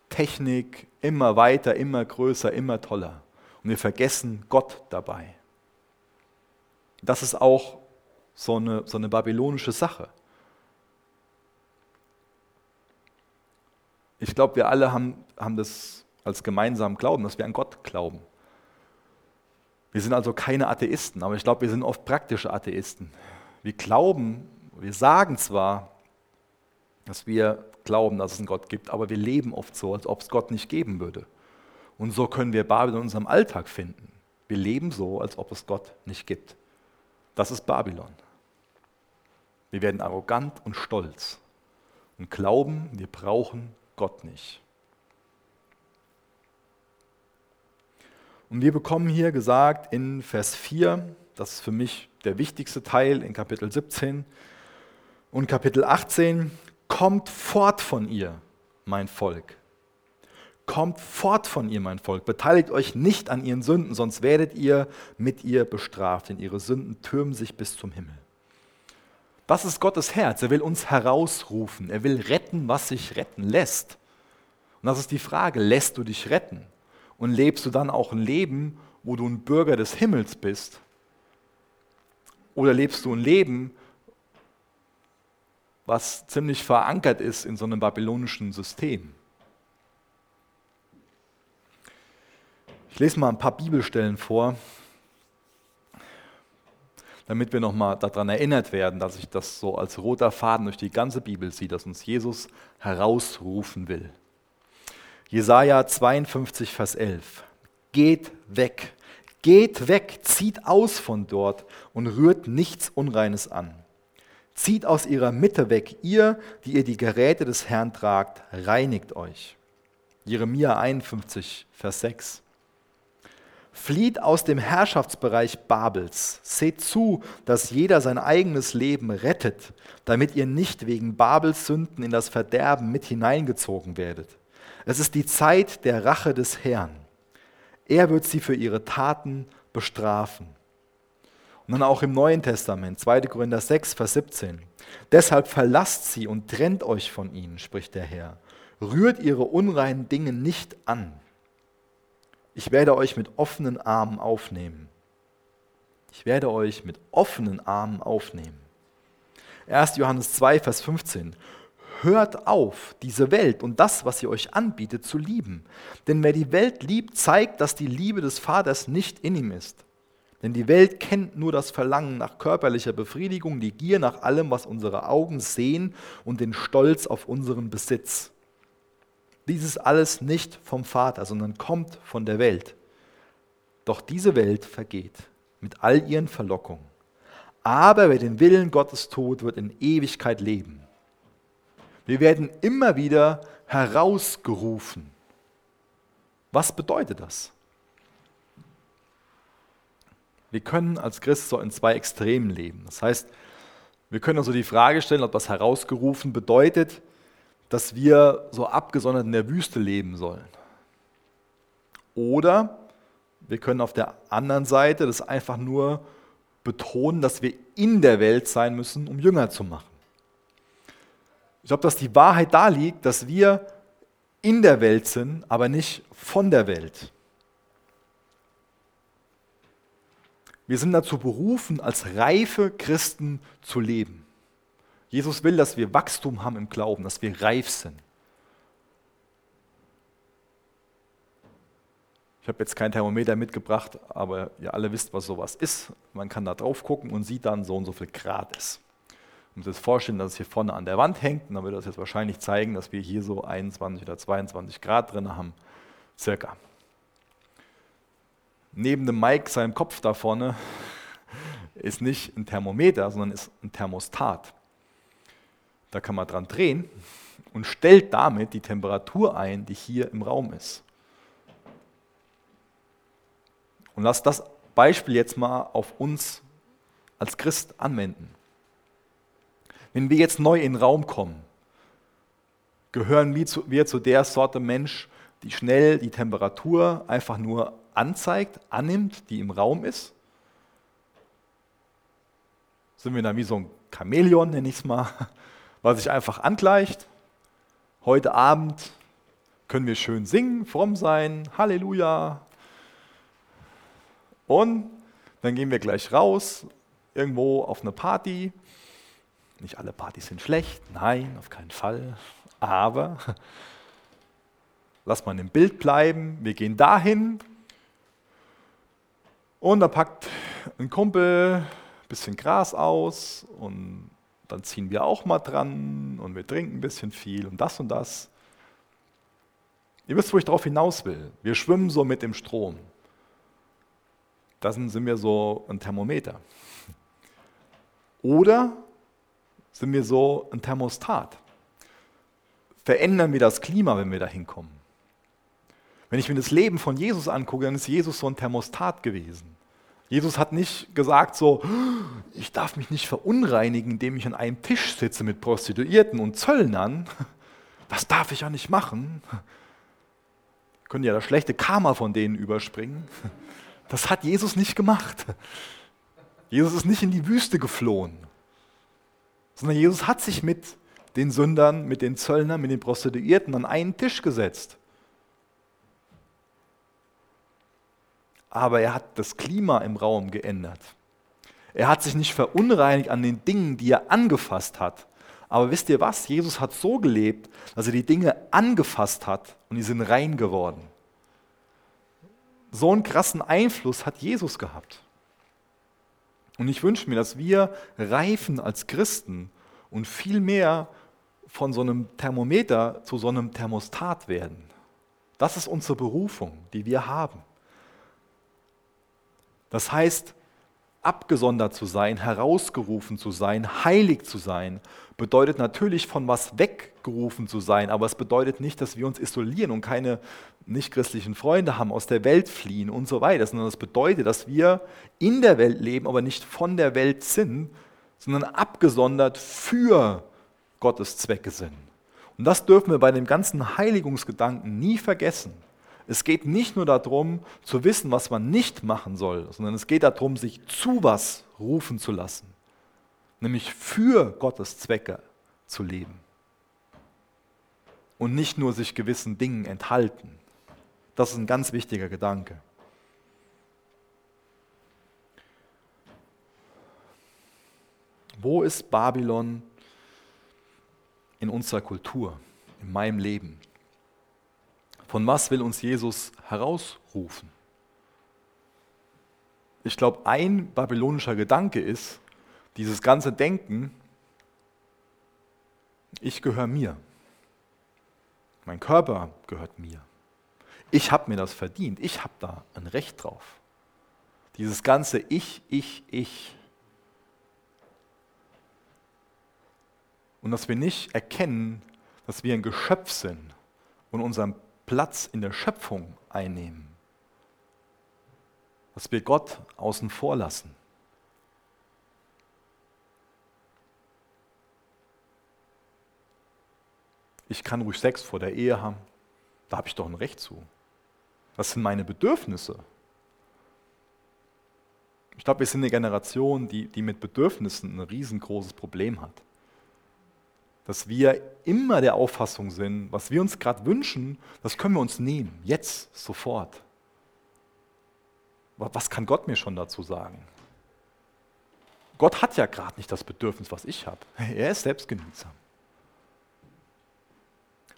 Speaker 2: Technik immer weiter, immer größer, immer toller und wir vergessen Gott dabei. Das ist auch so eine, so eine babylonische Sache. Ich glaube, wir alle haben, haben das als gemeinsamen Glauben, dass wir an Gott glauben. Wir sind also keine Atheisten, aber ich glaube, wir sind oft praktische Atheisten. Wir glauben, wir sagen zwar, dass wir glauben, dass es einen Gott gibt, aber wir leben oft so, als ob es Gott nicht geben würde. Und so können wir Babylon in unserem Alltag finden. Wir leben so, als ob es Gott nicht gibt. Das ist Babylon. Wir werden arrogant und stolz und glauben, wir brauchen Gott nicht. Und wir bekommen hier gesagt in Vers 4, das ist für mich der wichtigste Teil in Kapitel 17 und Kapitel 18, kommt fort von ihr, mein Volk. Kommt fort von ihr, mein Volk. Beteiligt euch nicht an ihren Sünden, sonst werdet ihr mit ihr bestraft, denn ihre Sünden türmen sich bis zum Himmel. Das ist Gottes Herz. Er will uns herausrufen. Er will retten, was sich retten lässt. Und das ist die Frage, lässt du dich retten? Und lebst du dann auch ein Leben, wo du ein Bürger des Himmels bist? Oder lebst du ein Leben, was ziemlich verankert ist in so einem babylonischen System? Ich lese mal ein paar Bibelstellen vor, damit wir nochmal daran erinnert werden, dass ich das so als roter Faden durch die ganze Bibel ziehe, dass uns Jesus herausrufen will. Jesaja 52, Vers 11. Geht weg, geht weg, zieht aus von dort und rührt nichts Unreines an. Zieht aus ihrer Mitte weg, ihr, die ihr die Geräte des Herrn tragt, reinigt euch. Jeremia 51, Vers 6. Flieht aus dem Herrschaftsbereich Babels. Seht zu, dass jeder sein eigenes Leben rettet, damit ihr nicht wegen Babels Sünden in das Verderben mit hineingezogen werdet. Es ist die Zeit der Rache des Herrn. Er wird sie für ihre Taten bestrafen. Und dann auch im Neuen Testament, 2. Korinther 6, Vers 17. Deshalb verlasst sie und trennt euch von ihnen, spricht der Herr. Rührt ihre unreinen Dinge nicht an ich werde euch mit offenen Armen aufnehmen. Ich werde euch mit offenen Armen aufnehmen. 1. Johannes 2, Vers 15. Hört auf, diese Welt und das, was sie euch anbietet, zu lieben. Denn wer die Welt liebt, zeigt, dass die Liebe des Vaters nicht in ihm ist. Denn die Welt kennt nur das Verlangen nach körperlicher Befriedigung, die Gier nach allem, was unsere Augen sehen und den Stolz auf unseren Besitz. Dies ist alles nicht vom Vater, sondern kommt von der Welt. Doch diese Welt vergeht mit all ihren Verlockungen. Aber wer den Willen Gottes tut, wird in Ewigkeit leben. Wir werden immer wieder herausgerufen. Was bedeutet das? Wir können als Christ so in zwei Extremen leben. Das heißt, wir können also die Frage stellen, ob das herausgerufen bedeutet, dass wir so abgesondert in der Wüste leben sollen. Oder wir können auf der anderen Seite das einfach nur betonen, dass wir in der Welt sein müssen, um Jünger zu machen. Ich glaube, dass die Wahrheit da liegt, dass wir in der Welt sind, aber nicht von der Welt. Wir sind dazu berufen, als reife Christen zu leben. Jesus will, dass wir Wachstum haben im Glauben, dass wir reif sind. Ich habe jetzt kein Thermometer mitgebracht, aber ihr alle wisst, was sowas ist. Man kann da drauf gucken und sieht dann, so und so viel Grad ist. Man muss sich vorstellen, dass es hier vorne an der Wand hängt und dann wird das jetzt wahrscheinlich zeigen, dass wir hier so 21 oder 22 Grad drin haben, circa. Neben dem Mike, seinem Kopf da vorne, ist nicht ein Thermometer, sondern ist ein Thermostat. Da kann man dran drehen und stellt damit die Temperatur ein, die hier im Raum ist. Und lass das Beispiel jetzt mal auf uns als Christ anwenden. Wenn wir jetzt neu in den Raum kommen, gehören wir zu, wir zu der Sorte Mensch, die schnell die Temperatur einfach nur anzeigt, annimmt, die im Raum ist? Sind wir da wie so ein Chamäleon, nenne ich es mal, was sich einfach angleicht. Heute Abend können wir schön singen, fromm sein, Halleluja. Und dann gehen wir gleich raus irgendwo auf eine Party. Nicht alle Partys sind schlecht, nein, auf keinen Fall. Aber lass mal im Bild bleiben. Wir gehen dahin und da packt ein Kumpel ein bisschen Gras aus und dann ziehen wir auch mal dran und wir trinken ein bisschen viel und das und das. Ihr wisst, wo ich darauf hinaus will. Wir schwimmen so mit dem Strom. Das sind wir so ein Thermometer. Oder sind wir so ein Thermostat? Verändern wir das Klima, wenn wir da hinkommen? Wenn ich mir das Leben von Jesus angucke, dann ist Jesus so ein Thermostat gewesen. Jesus hat nicht gesagt so, ich darf mich nicht verunreinigen, indem ich an einem Tisch sitze mit Prostituierten und Zöllnern. Das darf ich ja nicht machen. Können ja das schlechte Karma von denen überspringen. Das hat Jesus nicht gemacht. Jesus ist nicht in die Wüste geflohen, sondern Jesus hat sich mit den Sündern, mit den Zöllnern, mit den Prostituierten an einen Tisch gesetzt. Aber er hat das Klima im Raum geändert. Er hat sich nicht verunreinigt an den Dingen, die er angefasst hat. Aber wisst ihr was? Jesus hat so gelebt, dass er die Dinge angefasst hat und die sind rein geworden. So einen krassen Einfluss hat Jesus gehabt. Und ich wünsche mir, dass wir reifen als Christen und viel mehr von so einem Thermometer zu so einem Thermostat werden. Das ist unsere Berufung, die wir haben. Das heißt, abgesondert zu sein, herausgerufen zu sein, heilig zu sein, bedeutet natürlich von was weggerufen zu sein, aber es bedeutet nicht, dass wir uns isolieren und keine nichtchristlichen Freunde haben, aus der Welt fliehen und so weiter, sondern es bedeutet, dass wir in der Welt leben, aber nicht von der Welt sind, sondern abgesondert für Gottes Zwecke sind. Und das dürfen wir bei dem ganzen Heiligungsgedanken nie vergessen. Es geht nicht nur darum, zu wissen, was man nicht machen soll, sondern es geht darum, sich zu was rufen zu lassen, nämlich für Gottes Zwecke zu leben und nicht nur sich gewissen Dingen enthalten. Das ist ein ganz wichtiger Gedanke. Wo ist Babylon in unserer Kultur, in meinem Leben? Von was will uns Jesus herausrufen? Ich glaube, ein babylonischer Gedanke ist, dieses ganze Denken, ich gehöre mir. Mein Körper gehört mir. Ich habe mir das verdient. Ich habe da ein Recht drauf. Dieses ganze Ich, Ich, Ich. Und dass wir nicht erkennen, dass wir ein Geschöpf sind und unseren Platz in der Schöpfung einnehmen. Dass wir Gott außen vor lassen. Ich kann ruhig Sex vor der Ehe haben. Da habe ich doch ein Recht zu. Das sind meine Bedürfnisse. Ich glaube, wir sind eine Generation, die, die mit Bedürfnissen ein riesengroßes Problem hat. Dass wir immer der Auffassung sind, was wir uns gerade wünschen, das können wir uns nehmen, jetzt, sofort. Was kann Gott mir schon dazu sagen? Gott hat ja gerade nicht das Bedürfnis, was ich habe. Er ist selbstgenügsam.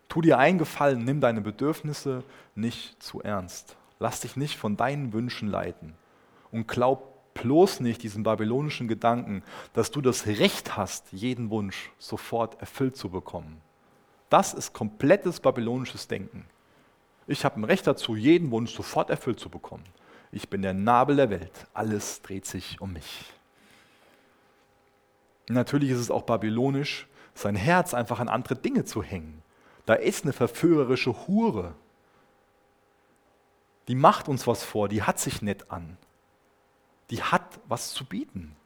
Speaker 2: Tu dir einen Gefallen, nimm deine Bedürfnisse nicht zu ernst. Lass dich nicht von deinen Wünschen leiten. Und glaub bloß nicht diesen babylonischen Gedanken, dass du das Recht hast, jeden Wunsch sofort erfüllt zu bekommen. Das ist komplettes babylonisches Denken. Ich habe ein Recht dazu, jeden Wunsch sofort erfüllt zu bekommen. Ich bin der Nabel der Welt. Alles dreht sich um mich. Natürlich ist es auch babylonisch, sein Herz einfach an andere Dinge zu hängen. Da ist eine verführerische Hure. Die macht uns was vor, die hat sich nett an. Die hat was zu bieten.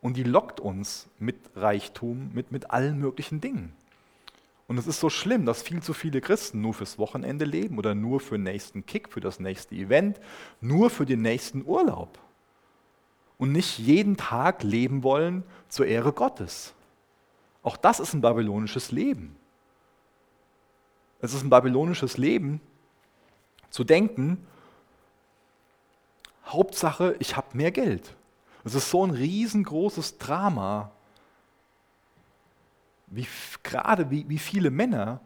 Speaker 2: Und die lockt uns mit Reichtum, mit, mit allen möglichen Dingen. Und es ist so schlimm, dass viel zu viele Christen nur fürs Wochenende leben oder nur für den nächsten Kick, für das nächste Event, nur für den nächsten Urlaub. Und nicht jeden Tag leben wollen zur Ehre Gottes. Auch das ist ein babylonisches Leben. Es ist ein babylonisches Leben, zu denken, Hauptsache, ich habe mehr Geld. Es ist so ein riesengroßes Drama, wie, gerade wie, wie viele Männer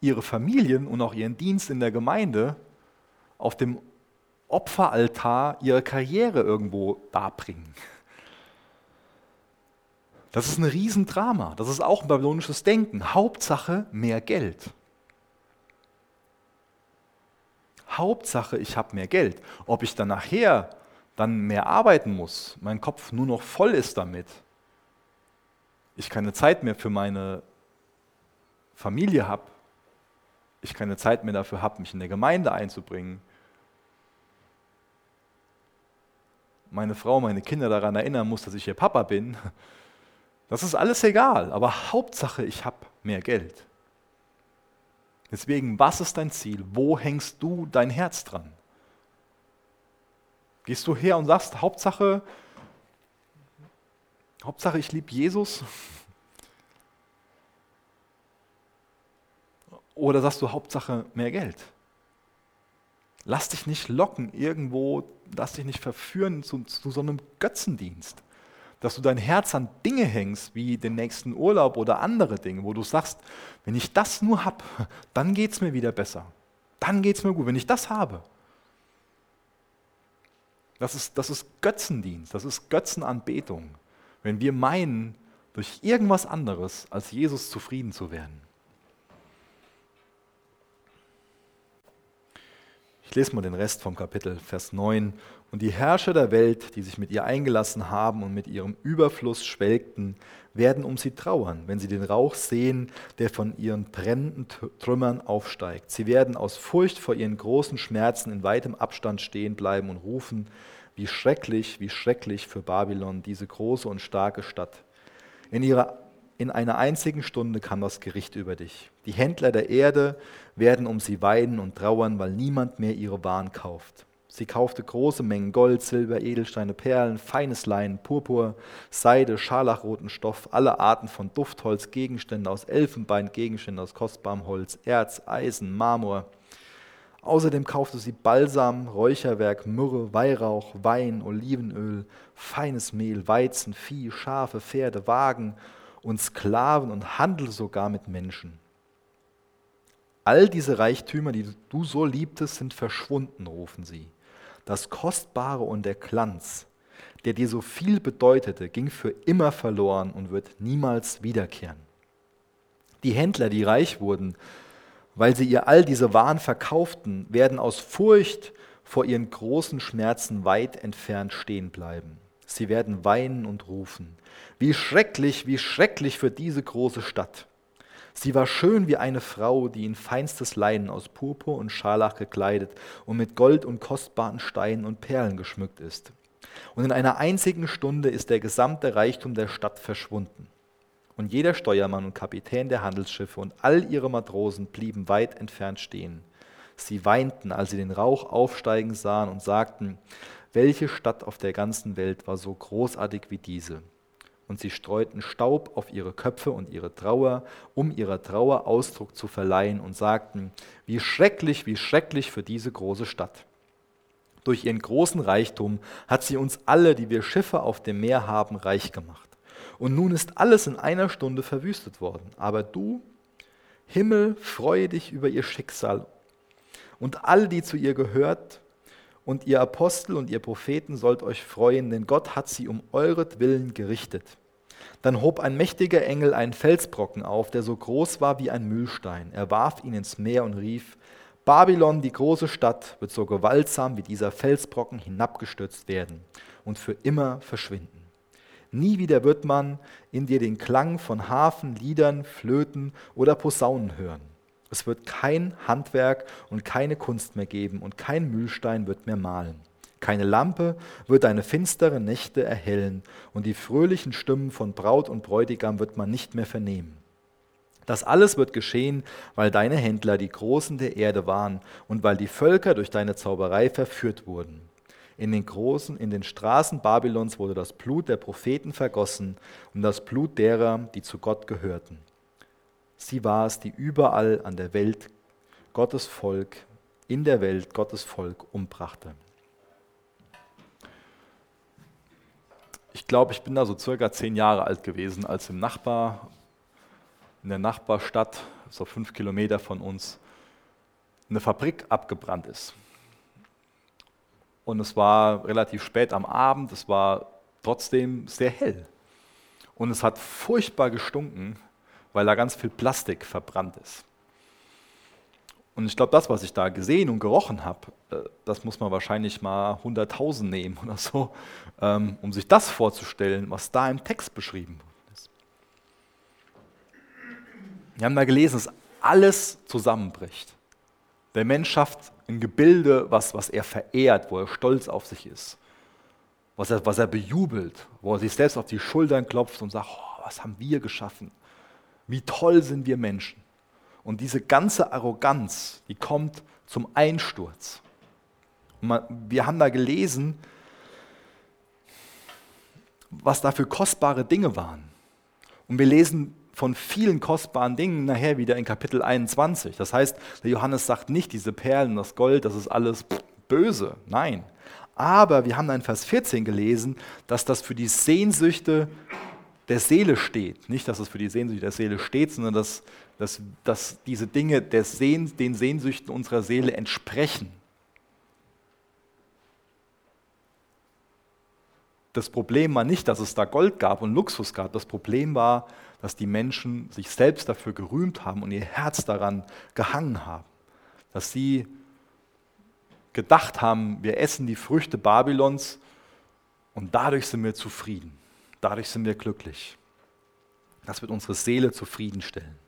Speaker 2: ihre Familien und auch ihren Dienst in der Gemeinde auf dem Opferaltar ihre Karriere irgendwo darbringen. Das ist ein Riesendrama. Das ist auch ein babylonisches Denken. Hauptsache mehr Geld. Hauptsache, ich habe mehr Geld. Ob ich dann nachher dann mehr arbeiten muss, mein Kopf nur noch voll ist damit, ich keine Zeit mehr für meine Familie habe, ich keine Zeit mehr dafür habe, mich in der Gemeinde einzubringen, meine Frau, meine Kinder daran erinnern muss, dass ich ihr Papa bin, das ist alles egal, aber Hauptsache, ich habe mehr Geld. Deswegen, was ist dein Ziel? Wo hängst du dein Herz dran? Gehst du her und sagst, Hauptsache, Hauptsache, ich liebe Jesus? Oder sagst du, Hauptsache, mehr Geld? Lass dich nicht locken irgendwo, lass dich nicht verführen zu, zu so einem Götzendienst dass du dein Herz an Dinge hängst, wie den nächsten Urlaub oder andere Dinge, wo du sagst, wenn ich das nur habe, dann geht es mir wieder besser. Dann geht es mir gut, wenn ich das habe. Das ist, das ist Götzendienst, das ist Götzenanbetung, wenn wir meinen, durch irgendwas anderes als Jesus zufrieden zu werden. Ich lese mal den Rest vom Kapitel, Vers 9. Und die Herrscher der Welt, die sich mit ihr eingelassen haben und mit ihrem Überfluss schwelgten, werden um sie trauern, wenn sie den Rauch sehen, der von ihren brennenden Trümmern aufsteigt. Sie werden aus Furcht vor ihren großen Schmerzen in weitem Abstand stehen bleiben und rufen, wie schrecklich, wie schrecklich für Babylon, diese große und starke Stadt. In ihrer in einer einzigen Stunde kam das Gericht über dich. Die Händler der Erde werden um sie weinen und trauern, weil niemand mehr ihre Waren kauft. Sie kaufte große Mengen Gold, Silber, Edelsteine, Perlen, feines Leinen, Purpur, Seide, scharlachroten Stoff, alle Arten von Duftholz, Gegenstände aus Elfenbein, Gegenstände aus kostbarem Holz, Erz, Eisen, Marmor. Außerdem kaufte sie Balsam, Räucherwerk, Myrrhe, Weihrauch, Wein, Olivenöl, feines Mehl, Weizen, Vieh, Schafe, Pferde, Wagen und Sklaven und handelte sogar mit Menschen. All diese Reichtümer, die du so liebtest, sind verschwunden, rufen sie. Das Kostbare und der Glanz, der dir so viel bedeutete, ging für immer verloren und wird niemals wiederkehren. Die Händler, die reich wurden, weil sie ihr all diese Waren verkauften, werden aus Furcht vor ihren großen Schmerzen weit entfernt stehen bleiben. Sie werden weinen und rufen. Wie schrecklich, wie schrecklich für diese große Stadt. Sie war schön wie eine Frau, die in feinstes Leinen aus Purpur und Scharlach gekleidet und mit Gold und kostbaren Steinen und Perlen geschmückt ist. Und in einer einzigen Stunde ist der gesamte Reichtum der Stadt verschwunden. Und jeder Steuermann und Kapitän der Handelsschiffe und all ihre Matrosen blieben weit entfernt stehen. Sie weinten, als sie den Rauch aufsteigen sahen und sagten, welche Stadt auf der ganzen Welt war so großartig wie diese? Und sie streuten Staub auf ihre Köpfe und ihre Trauer, um ihrer Trauer Ausdruck zu verleihen und sagten, wie schrecklich, wie schrecklich für diese große Stadt. Durch ihren großen Reichtum hat sie uns alle, die wir Schiffe auf dem Meer haben, reich gemacht. Und nun ist alles in einer Stunde verwüstet worden. Aber du, Himmel, freue dich über ihr Schicksal. Und alle, die zu ihr gehört, und ihr Apostel und ihr Propheten sollt euch freuen, denn Gott hat sie um euretwillen gerichtet. Dann hob ein mächtiger Engel einen Felsbrocken auf, der so groß war wie ein Mühlstein. Er warf ihn ins Meer und rief, Babylon, die große Stadt, wird so gewaltsam wie dieser Felsbrocken hinabgestürzt werden und für immer verschwinden. Nie wieder wird man in dir den Klang von Hafen, Liedern, Flöten oder Posaunen hören. Es wird kein Handwerk und keine Kunst mehr geben und kein Mühlstein wird mehr malen. Keine Lampe wird deine finsteren Nächte erhellen und die fröhlichen Stimmen von Braut und Bräutigam wird man nicht mehr vernehmen. Das alles wird geschehen, weil deine Händler die Großen der Erde waren und weil die Völker durch deine Zauberei verführt wurden. In den großen, in den Straßen Babylons wurde das Blut der Propheten vergossen und das Blut derer, die zu Gott gehörten. Sie war es, die überall an der Welt Gottes Volk, in der Welt Gottes Volk umbrachte. ich glaube, ich bin da so circa zehn Jahre alt gewesen, als im Nachbar, in der Nachbarstadt, so fünf Kilometer von uns, eine Fabrik abgebrannt ist. Und es war relativ spät am Abend, es war trotzdem sehr hell. Und es hat furchtbar gestunken, weil da ganz viel Plastik verbrannt ist. Und ich glaube, das, was ich da gesehen und gerochen habe, äh, das muss man wahrscheinlich mal 100.000 nehmen oder so, ähm, um sich das vorzustellen, was da im Text beschrieben ist. Wir haben da gelesen, dass alles zusammenbricht. Der Mensch schafft ein Gebilde, was, was er verehrt, wo er stolz auf sich ist, was er, was er bejubelt, wo er sich selbst auf die Schultern klopft und sagt, oh, was haben wir geschaffen? Wie toll sind wir Menschen? Und diese ganze Arroganz, die kommt zum Einsturz. Man, wir haben da gelesen, was da für kostbare Dinge waren. Und wir lesen von vielen kostbaren Dingen nachher wieder in Kapitel 21. Das heißt, der Johannes sagt nicht, diese Perlen, das Gold, das ist alles böse. Nein. Aber wir haben da in Vers 14 gelesen, dass das für die Sehnsüchte der Seele steht. Nicht, dass es für die Sehnsüchte der Seele steht, sondern dass dass, dass diese Dinge Sehn, den Sehnsüchten unserer Seele entsprechen. Das Problem war nicht, dass es da Gold gab und Luxus gab. Das Problem war, dass die Menschen sich selbst dafür gerühmt haben und ihr Herz daran gehangen haben. Dass sie gedacht haben, wir essen die Früchte Babylons und dadurch sind wir zufrieden. Dadurch sind wir glücklich. Das wird unsere Seele zufriedenstellen.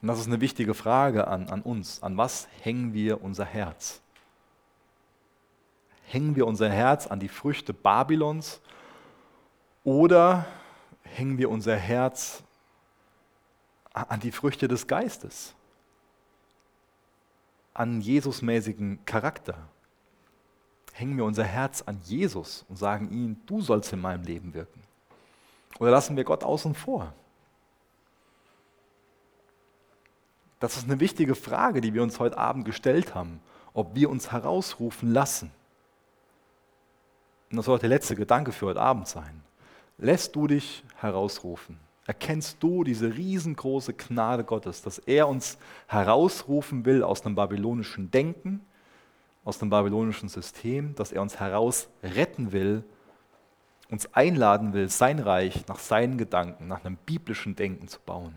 Speaker 2: Und das ist eine wichtige Frage an, an uns. An was hängen wir unser Herz? Hängen wir unser Herz an die Früchte Babylons oder hängen wir unser Herz an die Früchte des Geistes? An Jesusmäßigen Charakter? Hängen wir unser Herz an Jesus und sagen ihm, du sollst in meinem Leben wirken? Oder lassen wir Gott außen vor? Das ist eine wichtige Frage, die wir uns heute Abend gestellt haben, ob wir uns herausrufen lassen. Und das soll auch der letzte Gedanke für heute Abend sein. Lässt du dich herausrufen? Erkennst du diese riesengroße Gnade Gottes, dass er uns herausrufen will aus dem babylonischen Denken, aus dem babylonischen System, dass er uns heraus retten will, uns einladen will, sein Reich nach seinen Gedanken, nach einem biblischen Denken zu bauen?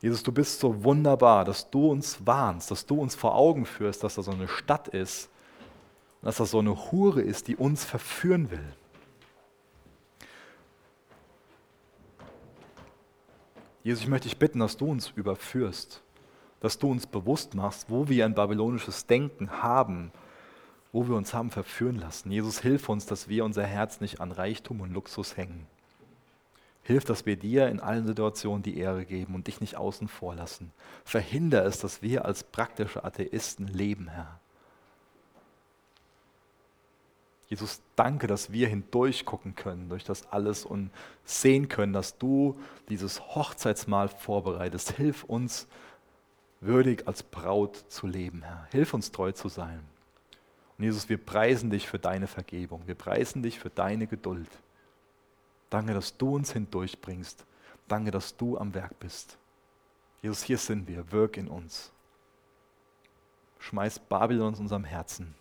Speaker 2: Jesus, du bist so wunderbar, dass du uns warnst, dass du uns vor Augen führst, dass da so eine Stadt ist, dass da so eine Hure ist, die uns verführen will. Jesus, ich möchte dich bitten, dass du uns überführst, dass du uns bewusst machst, wo wir ein babylonisches Denken haben, wo wir uns haben verführen lassen. Jesus, hilf uns, dass wir unser Herz nicht an Reichtum und Luxus hängen. Hilf, dass wir dir in allen Situationen die Ehre geben und dich nicht außen vor lassen. Verhinder es, dass wir als praktische Atheisten leben, Herr. Jesus, danke, dass wir hindurch gucken können durch das alles und sehen können, dass du dieses Hochzeitsmahl vorbereitest. Hilf uns, würdig als Braut zu leben, Herr. Hilf uns treu zu sein. Und Jesus, wir preisen dich für deine Vergebung. Wir preisen dich für deine Geduld. Danke, dass du uns hindurchbringst. Danke, dass du am Werk bist. Jesus, hier sind wir. Wirk in uns. Schmeiß Babylon aus unserem Herzen.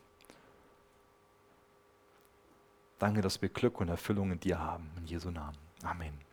Speaker 2: Danke, dass wir Glück und Erfüllung in dir haben. In Jesu Namen. Amen.